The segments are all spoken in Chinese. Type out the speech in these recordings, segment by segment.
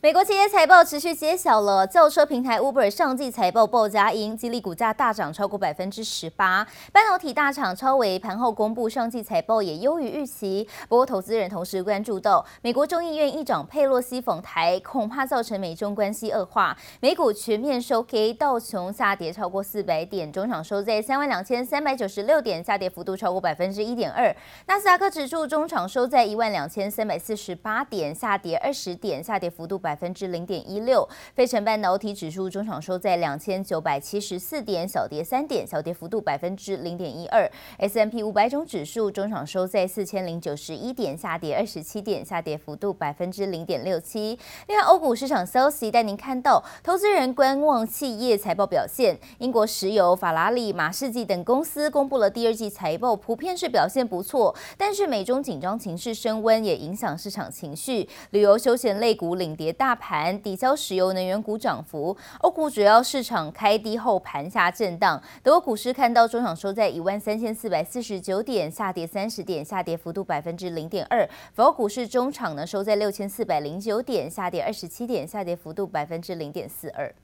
美国企业财报持续揭晓了，轿车平台 Uber 上季财报报佳音，激励股价大涨超过百分之十八。半导体大厂超微盘后公布上季财报也优于预期，不过投资人同时关注到美国众议院议长佩洛西访台，恐怕造成美中关系恶化。美股全面收黑，道琼下跌超过四百点，中场收在三万两千三百九十六点，下跌幅度超过百分之一点二。纳斯达克指数中场收在一万两千三百四十八点，下跌二十点，下跌幅度百百分之零点一六，费城半导体指数中场收在两千九百七十四点，小跌三点，小跌幅度百分之零点一二。S M P 五百种指数中场收在四千零九十一点，下跌二十七点，下跌幅度百分之零点六七。另外，欧股市场消息带您看到，投资人观望企业财报表现。英国石油、法拉利、马士基等公司公布了第二季财报，普遍是表现不错，但是美中紧张情势升温，也影响市场情绪。旅游休闲类股领跌大盘。抵消石油能源股涨幅，欧股主要市场开低后盘下震荡。德国股市看到中场收在一万三千四百四十九点，下跌三十点，下跌幅度百分之零点二。法国股市中场呢收在六千四百零九点，下跌二十七点，下跌幅度百分之零点四二。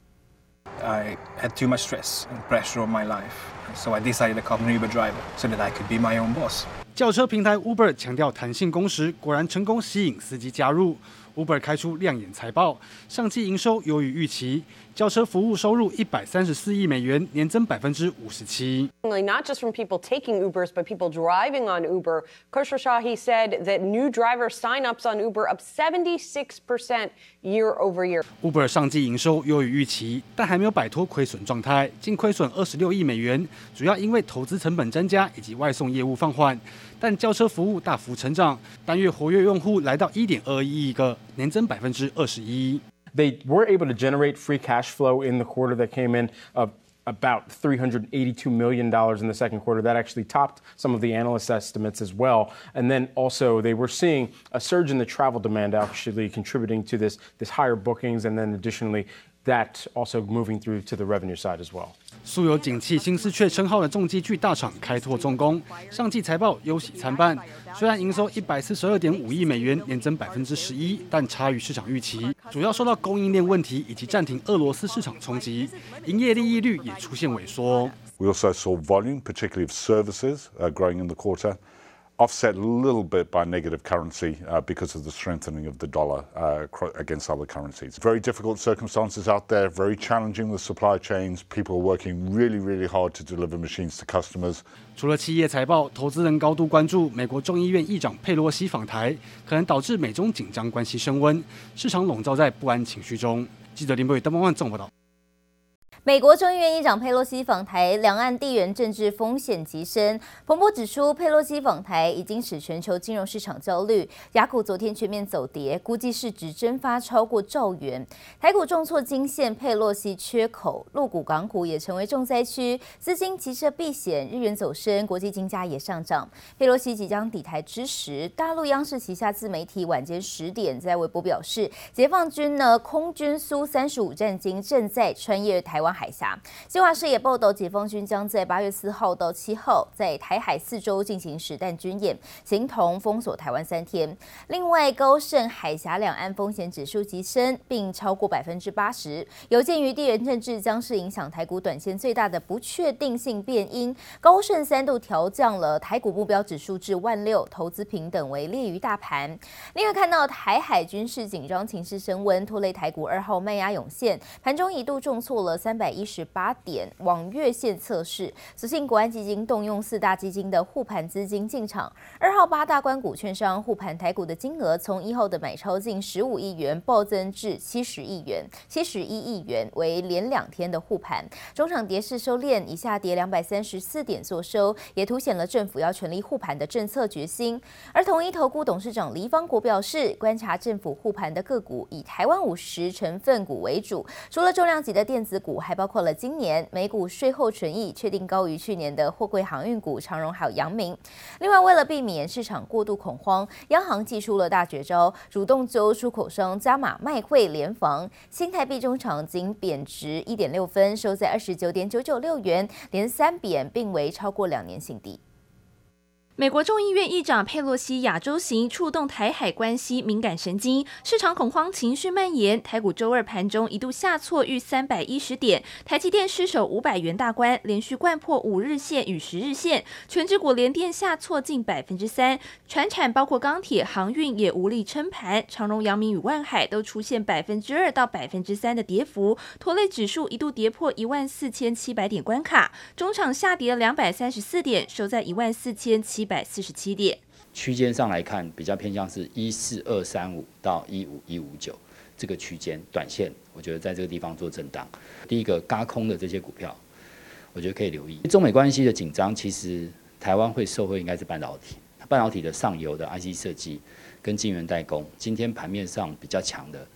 I had too much stress and pressure on my life, so I decided to become an Uber driver so that I could be my own boss. 轿车平台 Uber 强调弹性工时，果然成功吸引司机加入。Uber 开出亮眼财报，上季营收优于预期，轿车服务收入一百三十四亿美元，年增百分之五十七。Not just from people taking Ubers, but people driving on Uber. Khosrowshahi said that new driver sign-ups on Uber up 76% year over year. Uber 上季营收优于预期，但还没有摆脱亏损状态，净亏损二十六亿美元，主要因为投资成本增加以及外送业务放缓。但轿车服务大幅成长，单月活跃用户来到一点二一亿个，年增百分之二十一。They were able to generate free cash flow in the quarter that came in of about $382 million in the second quarter. That actually topped some of the analyst estimates as well. And then also they were seeing a surge in the travel demand actually contributing to this, this higher bookings and then additionally that also moving through to the revenue side as well. 素有景气新思确称号的重机具大厂开拓重工，上季财报忧喜参半。虽然营收一百四十二点五亿美元，年增百分之十一，但差于市场预期，主要受到供应链问题以及暂停俄罗斯市场冲击，营业利益率也出现萎缩。We also saw volume, particularly of services, growing in the quarter. Offset a little bit by negative currency because of the strengthening of the dollar against other currencies. Very difficult circumstances out there, very challenging with supply chains. People are working really, really hard to deliver machines to customers. 除了企业财报，投资人高度关注美国众议院议长佩洛西访台，可能导致美中紧张关系升温，市场笼罩在不安情绪中。记者林博宇、邓梦万综合报道。 美国众议院议长佩洛西访台，两岸地缘政治风险极深。彭博指出，佩洛西访台已经使全球金融市场焦虑，雅股昨天全面走跌，估计市值蒸发超过兆元。台股重挫惊现佩洛西缺口，陆股、港股也成为重灾区，资金急撤避险，日元走升，国际金价也上涨。佩洛西即将抵台之时，大陆央视旗下自媒体晚间十点在微博表示，解放军呢空军苏三十五战机正在穿越台湾。海峡，新华社也报道，解放军将在八月四号到七号在台海四周进行实弹军演，形同封锁台湾三天。另外，高盛海峡两岸风险指数急升，并超过百分之八十。有鉴于地缘政治将是影响台股短线最大的不确定性变因，高盛三度调降了台股目标指数至万六，投资平等为劣于大盘。另外，看到台海军事紧张情势升温，拖累台股二号卖压涌现，盘中一度重挫了三百。百一十八点往月线测试，所幸国安基金动用四大基金的护盘资金进场。二号八大关股券商护盘台股的金额，从一号的买超近十五亿元暴增至七十亿元、七十一亿元，为连两天的护盘。中场跌势收敛，以下跌两百三十四点作收，也凸显了政府要全力护盘的政策决心。而统一投顾董事长黎方国表示，观察政府护盘的个股，以台湾五十成分股为主，除了重量级的电子股，还包括了今年美股税后纯益确定高于去年的货柜航运股长荣还有阳明。另外，为了避免市场过度恐慌，央行祭出了大绝招，主动揪出口商加码卖汇联防。新台币中场仅贬值一点六分，收在二十九点九九六元，连三贬，并为超过两年新低。美国众议院议长佩洛西亚洲行触动台海关系敏感神经，市场恐慌情绪蔓延。台股周二盘中一度下挫逾三百一十点，台积电失守五百元大关，连续掼破五日线与十日线。全指股联电下挫近百分之三，传产包括钢铁、航运也无力撑盘，长荣、阳明与万海都出现百分之二到百分之三的跌幅，拖累指数一度跌破一万四千七百点关卡。中场下跌了两百三十四点，收在一万四千七。一百四十七点，区间上来看，比较偏向是一四二三五到一五一五九这个区间，短线我觉得在这个地方做震荡。第一个轧空的这些股票，我觉得可以留意。中美关系的紧张，其实台湾会受惠应该是半导体，半导体的上游的 IC 设计跟晶圆代工，今天盘面上比较强的，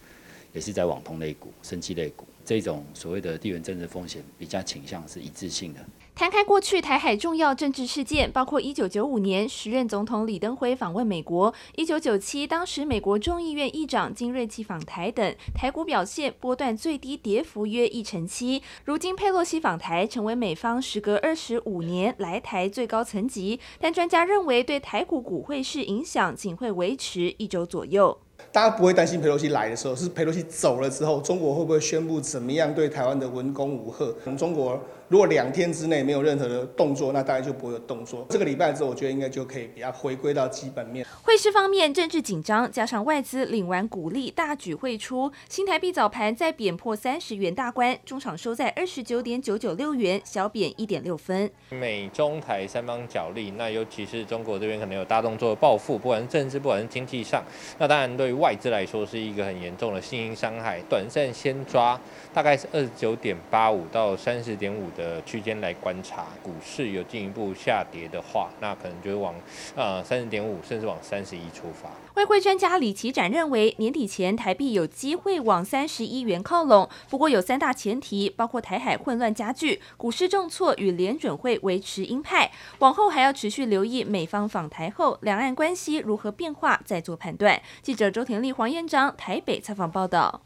也是在网通类股、生技类股这种所谓的地缘政治风险比较倾向是一致性的。摊开过去台海重要政治事件，包括一九九五年时任总统李登辉访问美国，一九九七当时美国众议院议长金瑞基访台等，台股表现波段最低跌幅约一成七。如今佩洛西访台，成为美方时隔二十五年来台最高层级，但专家认为对台股股汇市影响仅会维持一周左右。大家不会担心佩洛西来的时候，是佩洛西走了之后，中国会不会宣布怎么样对台湾的文攻武吓？可能中国。如果两天之内没有任何的动作，那大概就不会有动作。这个礼拜之后，我觉得应该就可以比较回归到基本面。汇市方面，政治紧张加上外资领完股利大举汇出，新台币早盘再贬破三十元大关，中场收在二十九点九九六元，小贬一点六分。美中台三方角力，那尤其是中国这边可能有大动作的报复，不管是政治，不管是经济上，那当然对于外资来说是一个很严重的信心伤害。短暂先抓，大概是二十九点八五到三十点五。的区间来观察，股市有进一步下跌的话，那可能就会往呃三十点五，甚至往三十一出发。外汇专家李奇展认为，年底前台币有机会往三十一元靠拢，不过有三大前提，包括台海混乱加剧、股市重挫与联准会维持鹰派。往后还要持续留意美方访台后两岸关系如何变化，再做判断。记者周田丽、黄彦章台北采访报道。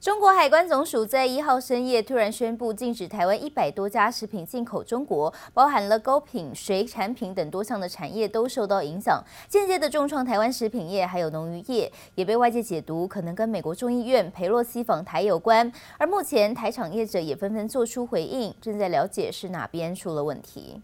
中国海关总署在一号深夜突然宣布禁止台湾一百多家食品进口中国，包含了糕品、水产品等多项的产业都受到影响，间接的重创台湾食品业，还有农渔业，也被外界解读可能跟美国众议院佩洛西访台有关。而目前台厂业者也纷纷做出回应，正在了解是哪边出了问题。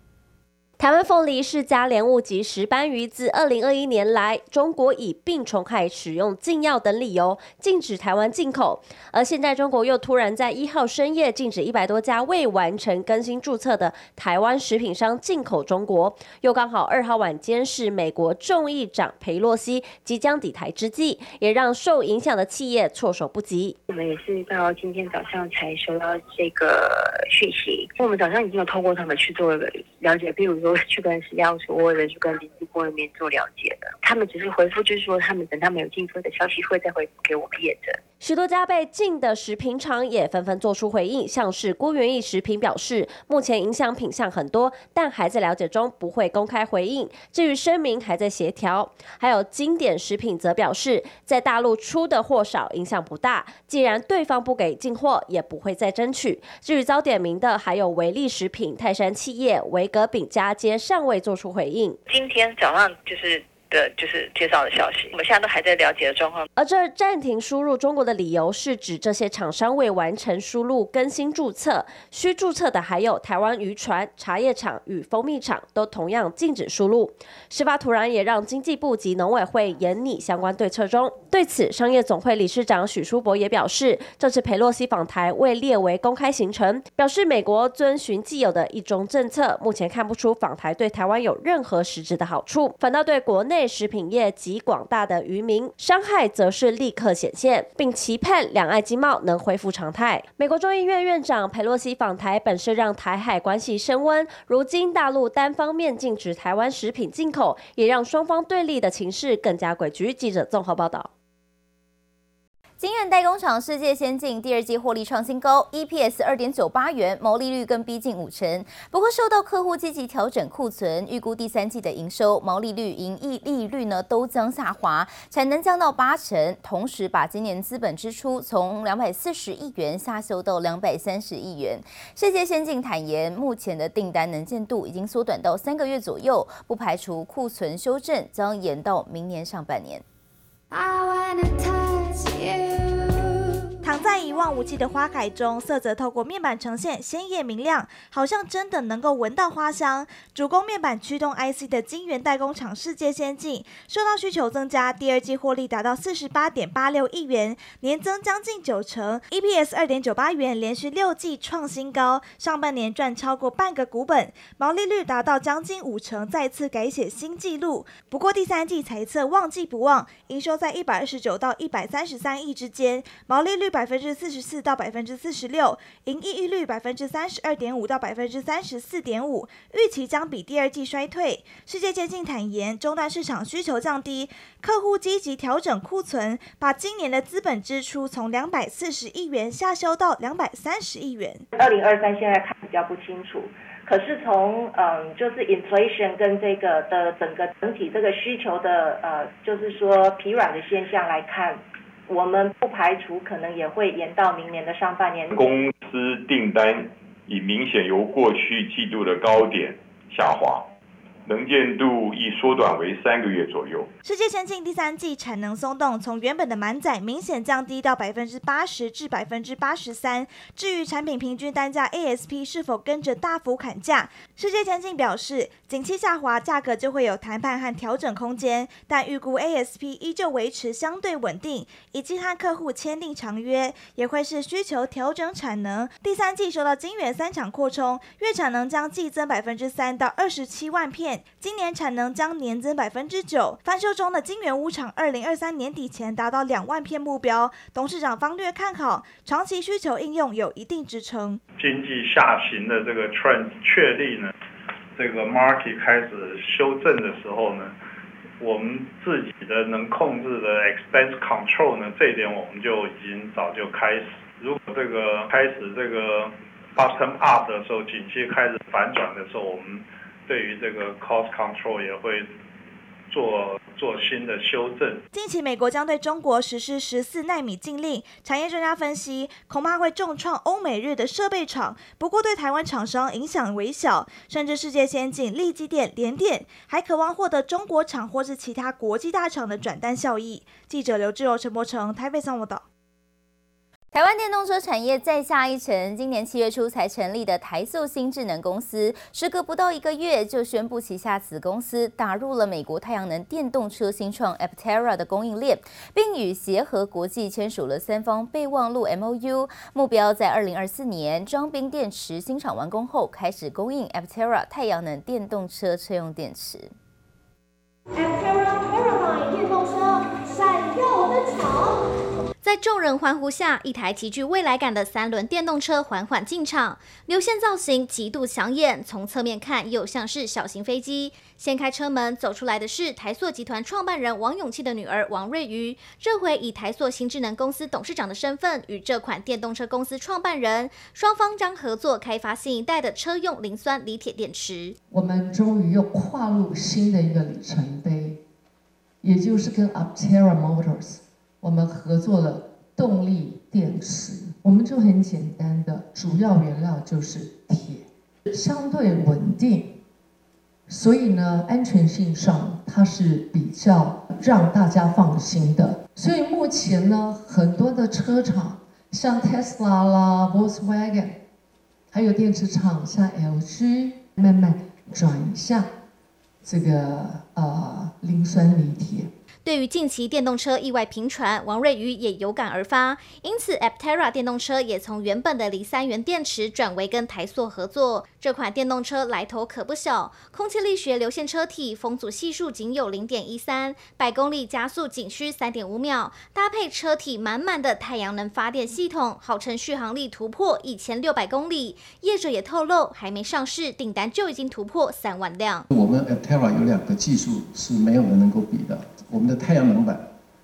台湾凤梨是加莲物及石斑鱼，自二零二一年来，中国以病虫害、使用禁药等理由禁止台湾进口，而现在中国又突然在一号深夜禁止一百多家未完成更新注册的台湾食品商进口中国，又刚好二号晚间是美国众议长裴洛西即将抵台之际，也让受影响的企业措手不及。我们也是到今天早上才收到这个讯息，我们早上已经有透过他们去做了了解，比如。都去跟食药署或者去跟经济部那边做了解的，他们只是回复，就是说他们等他们有进货的消息会再回复给我们验证。许多家被禁的食品厂也纷纷做出回应，像是郭元益食品表示，目前影响品项很多，但还在了解中，不会公开回应。至于声明还在协调。还有经典食品则表示，在大陆出的货少，影响不大。既然对方不给进货，也不会再争取。至于遭点名的，还有维力食品、泰山企业、维格饼家，皆尚未做出回应。今天早上就是。的就是介绍的消息，我们现在都还在了解的状况。而这暂停输入中国的理由是指这些厂商未完成输入更新注册，需注册的还有台湾渔船、茶叶厂与蜂蜜厂，都同样禁止输入。事发突然也让经济部及农委会研拟相关对策中。对此，商业总会理事长许书博也表示，这次佩洛西访台未列为公开行程，表示美国遵循既有的一中政策，目前看不出访台对台湾有任何实质的好处，反倒对国内。食品业及广大的渔民伤害则是立刻显现，并期盼两岸经贸能恢复常态。美国众议院院长佩洛西访台本是让台海关系升温，如今大陆单方面禁止台湾食品进口，也让双方对立的情势更加诡谲。记者综合报道。晶圆代工厂世界先进第二季获利创新高，EPS 二点九八元，毛利率更逼近五成。不过受到客户积极调整库存，预估第三季的营收、毛利率、盈利利率呢都将下滑，产能降到八成，同时把今年资本支出从两百四十亿元下修到两百三十亿元。世界先进坦言，目前的订单能见度已经缩短到三个月左右，不排除库存修正将延到明年上半年。I wanna touch you. 躺在一望无际的花海中，色泽透过面板呈现鲜艳明亮，好像真的能够闻到花香。主攻面板驱动 IC 的晶圆代工厂世界先进，受到需求增加，第二季获利达到四十八点八六亿元，年增将近九成，EPS 二点九八元，连续六季创新高。上半年赚超过半个股本，毛利率达到将近五成，再次改写新纪录。不过第三季财测旺季不旺，营收在一百二十九到一百三十三亿之间，毛利率。百分之四十四到百分之四十六，营业利率百分之三十二点五到百分之三十四点五，预期将比第二季衰退。世界先进坦言，终端市场需求降低，客户积极调整库存，把今年的资本支出从两百四十亿元下修到两百三十亿元。二零二三现在看比较不清楚，可是从嗯，就是 inflation 跟这个的整个整体这个需求的呃，就是说疲软的现象来看。我们不排除可能也会延到明年的上半年。公司订单已明显由过去季度的高点下滑。能见度已缩短为三个月左右。世界先进第三季产能松动，从原本的满载明显降低到百分之八十至百分之八十三。至于产品平均单价 ASP 是否跟着大幅砍价，世界先进表示，景气下滑，价格就会有谈判和调整空间，但预估 ASP 依旧维持相对稳定，以及和客户签订长约，也会是需求调整产能。第三季受到晶圆三厂扩充，月产能将季增百分之三到二十七万片。今年产能将年增百分之九，翻修中的金源屋厂，二零二三年底前达到两万片目标。董事长方略看好，长期需求应用有一定支撑。经济下行的这个 trend 确立呢，这个 market 开始修正的时候呢，我们自己的能控制的 expense control 呢，这一点我们就已经早就开始。如果这个开始这个 bottom up 的时候，景气开始反转的时候，我们对于这个 cost control 也会做做新的修正。近期美国将对中国实施十四奈米禁令，产业专家分析，恐怕会重创欧美日的设备厂，不过对台湾厂商影响微小，甚至世界先进、力积电、联电还渴望获得中国厂或是其他国际大厂的转单效益。记者刘志柔、陈柏成台北上报道。台湾电动车产业再下一城，今年七月初才成立的台塑新智能公司，时隔不到一个月就宣布旗下子公司打入了美国太阳能电动车新创 Aptera 的供应链，并与协和国际签署了三方备忘录 MOU，目标在二零二四年装冰电池新厂完工后，开始供应 Aptera 太阳能电动车车用电池。在众人欢呼下，一台极具未来感的三轮电动车缓缓进场，流线造型极度抢眼，从侧面看又像是小型飞机。掀开车门走出来的是台塑集团创办人王永庆的女儿王瑞瑜，这回以台塑新智能公司董事长的身份，与这款电动车公司创办人，双方将合作开发新一代的车用磷酸锂铁电池。我们终于又跨入新的一个里程碑，也就是跟 Aptera Motors。我们合作了动力电池，我们就很简单的，主要原料就是铁，相对稳定，所以呢，安全性上它是比较让大家放心的。所以目前呢，很多的车厂，像 Tesla 啦、Volkswagen，还有电池厂像 LG，慢慢转向这个呃磷酸锂铁。对于近期电动车意外频传，王瑞瑜也有感而发，因此 Aptera 电动车也从原本的锂三元电池转为跟台塑合作。这款电动车来头可不小，空气力学流线车体，风阻系数仅有零点一三，百公里加速仅需三点五秒，搭配车体满满的太阳能发电系统，号称续航力突破一千六百公里。业者也透露，还没上市，订单就已经突破三万辆。我们 Aptera 有两个技术是没有人能够比的。我们的太阳能板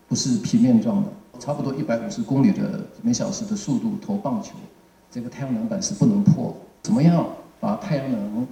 不是平面状的，差不多一百五十公里的每小时的速度投棒球，这个太阳能板是不能破。怎么样把太阳能，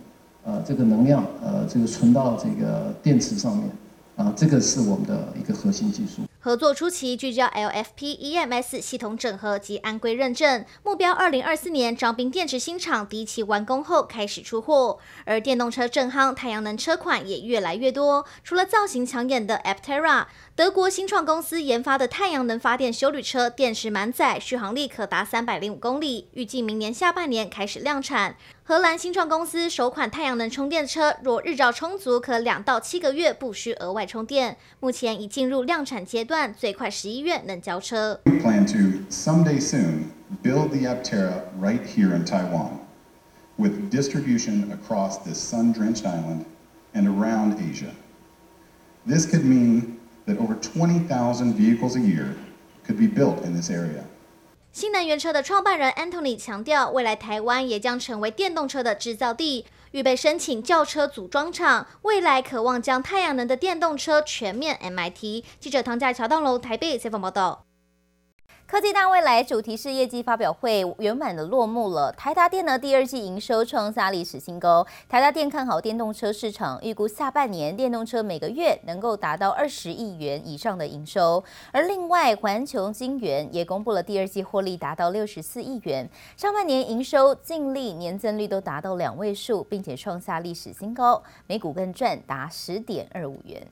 呃，这个能量，呃，这个存到这个电池上面？啊，这个是我们的一个核心技术。合作初期聚焦 LFP EMS 系统整合及安规认证，目标二零二四年张斌电池新厂第一期完工后开始出货。而电动车正夯，太阳能车款也越来越多。除了造型抢眼的 Aptera，德国新创公司研发的太阳能发电修旅车，电池满载，续航力可达三百零五公里，预计明年下半年开始量产。荷兰新创公司首款太阳能充电车，若日照充足，可两到七个月不需额外充电。目前已进入量产阶段，最快十一月能交车。We plan to someday soon build the Aptera right here in Taiwan, with distribution across this sun-drenched island and around Asia. This could mean that over 20,000 vehicles a year could be built in this area. 新能源车的创办人 Anthony 强调，未来台湾也将成为电动车的制造地，预备申请轿车组装厂，未来渴望将太阳能的电动车全面 MIT。记者唐家桥到楼台北采访报道。科技大未来主题式业绩发表会圆满的落幕了。台达电呢第二季营收创下历史新高。台达电看好电动车市场，预估下半年电动车每个月能够达到二十亿元以上的营收。而另外，环球晶圆也公布了第二季获利达到六十四亿元，上半年营收、净利年增率都达到两位数，并且创下历史新高，每股更赚达十点二五元。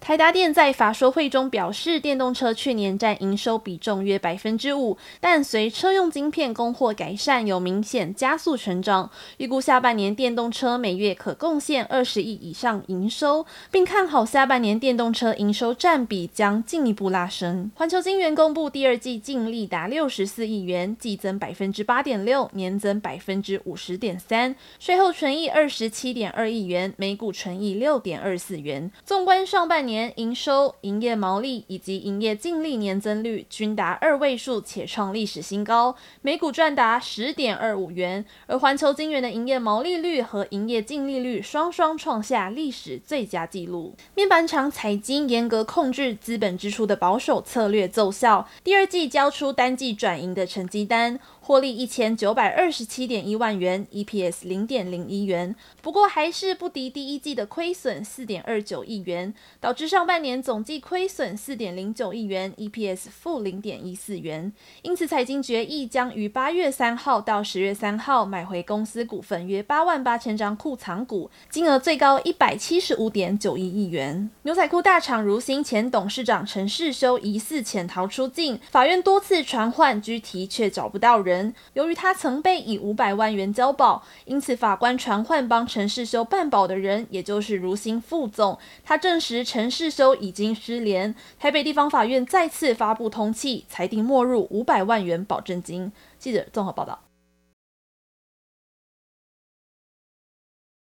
台达电在法说会中表示，电动车去年占营收比重约百分之五，但随车用晶片供货改善，有明显加速成长。预估下半年电动车每月可贡献二十亿以上营收，并看好下半年电动车营收占比将进一步拉升。环球晶圆公布第二季净利达六十四亿元，季增百分之八点六，年增百分之五十点三，税后纯益二十七点二亿元，每股纯益六点二四元。纵观上半年。年营收、营业毛利以及营业净利年增率均达二位数，且创历史新高，每股赚达十点二五元。而环球晶圆的营业毛利率和营业净利率双双创下历史最佳纪录。面板厂彩晶严格控制资本支出的保守策略奏效，第二季交出单季转盈的成绩单。获利一千九百二十七点一万元，EPS 零点零一元，不过还是不敌第一季的亏损四点二九亿元，导致上半年总计亏损四点零九亿元，EPS 负零点一四元。因此，财经决议将于八月三号到十月三号买回公司股份约八万八千张库藏股，金额最高一百七十五点九一亿元。牛仔裤大厂如新前董事长陈世修疑似潜逃出境，法院多次传唤拘提，却找不到人由于他曾被以五百万元交保，因此法官传唤帮陈世修办保的人，也就是如新副总。他证实陈世修已经失联。台北地方法院再次发布通气，裁定没入五百万元保证金。记者综合报道。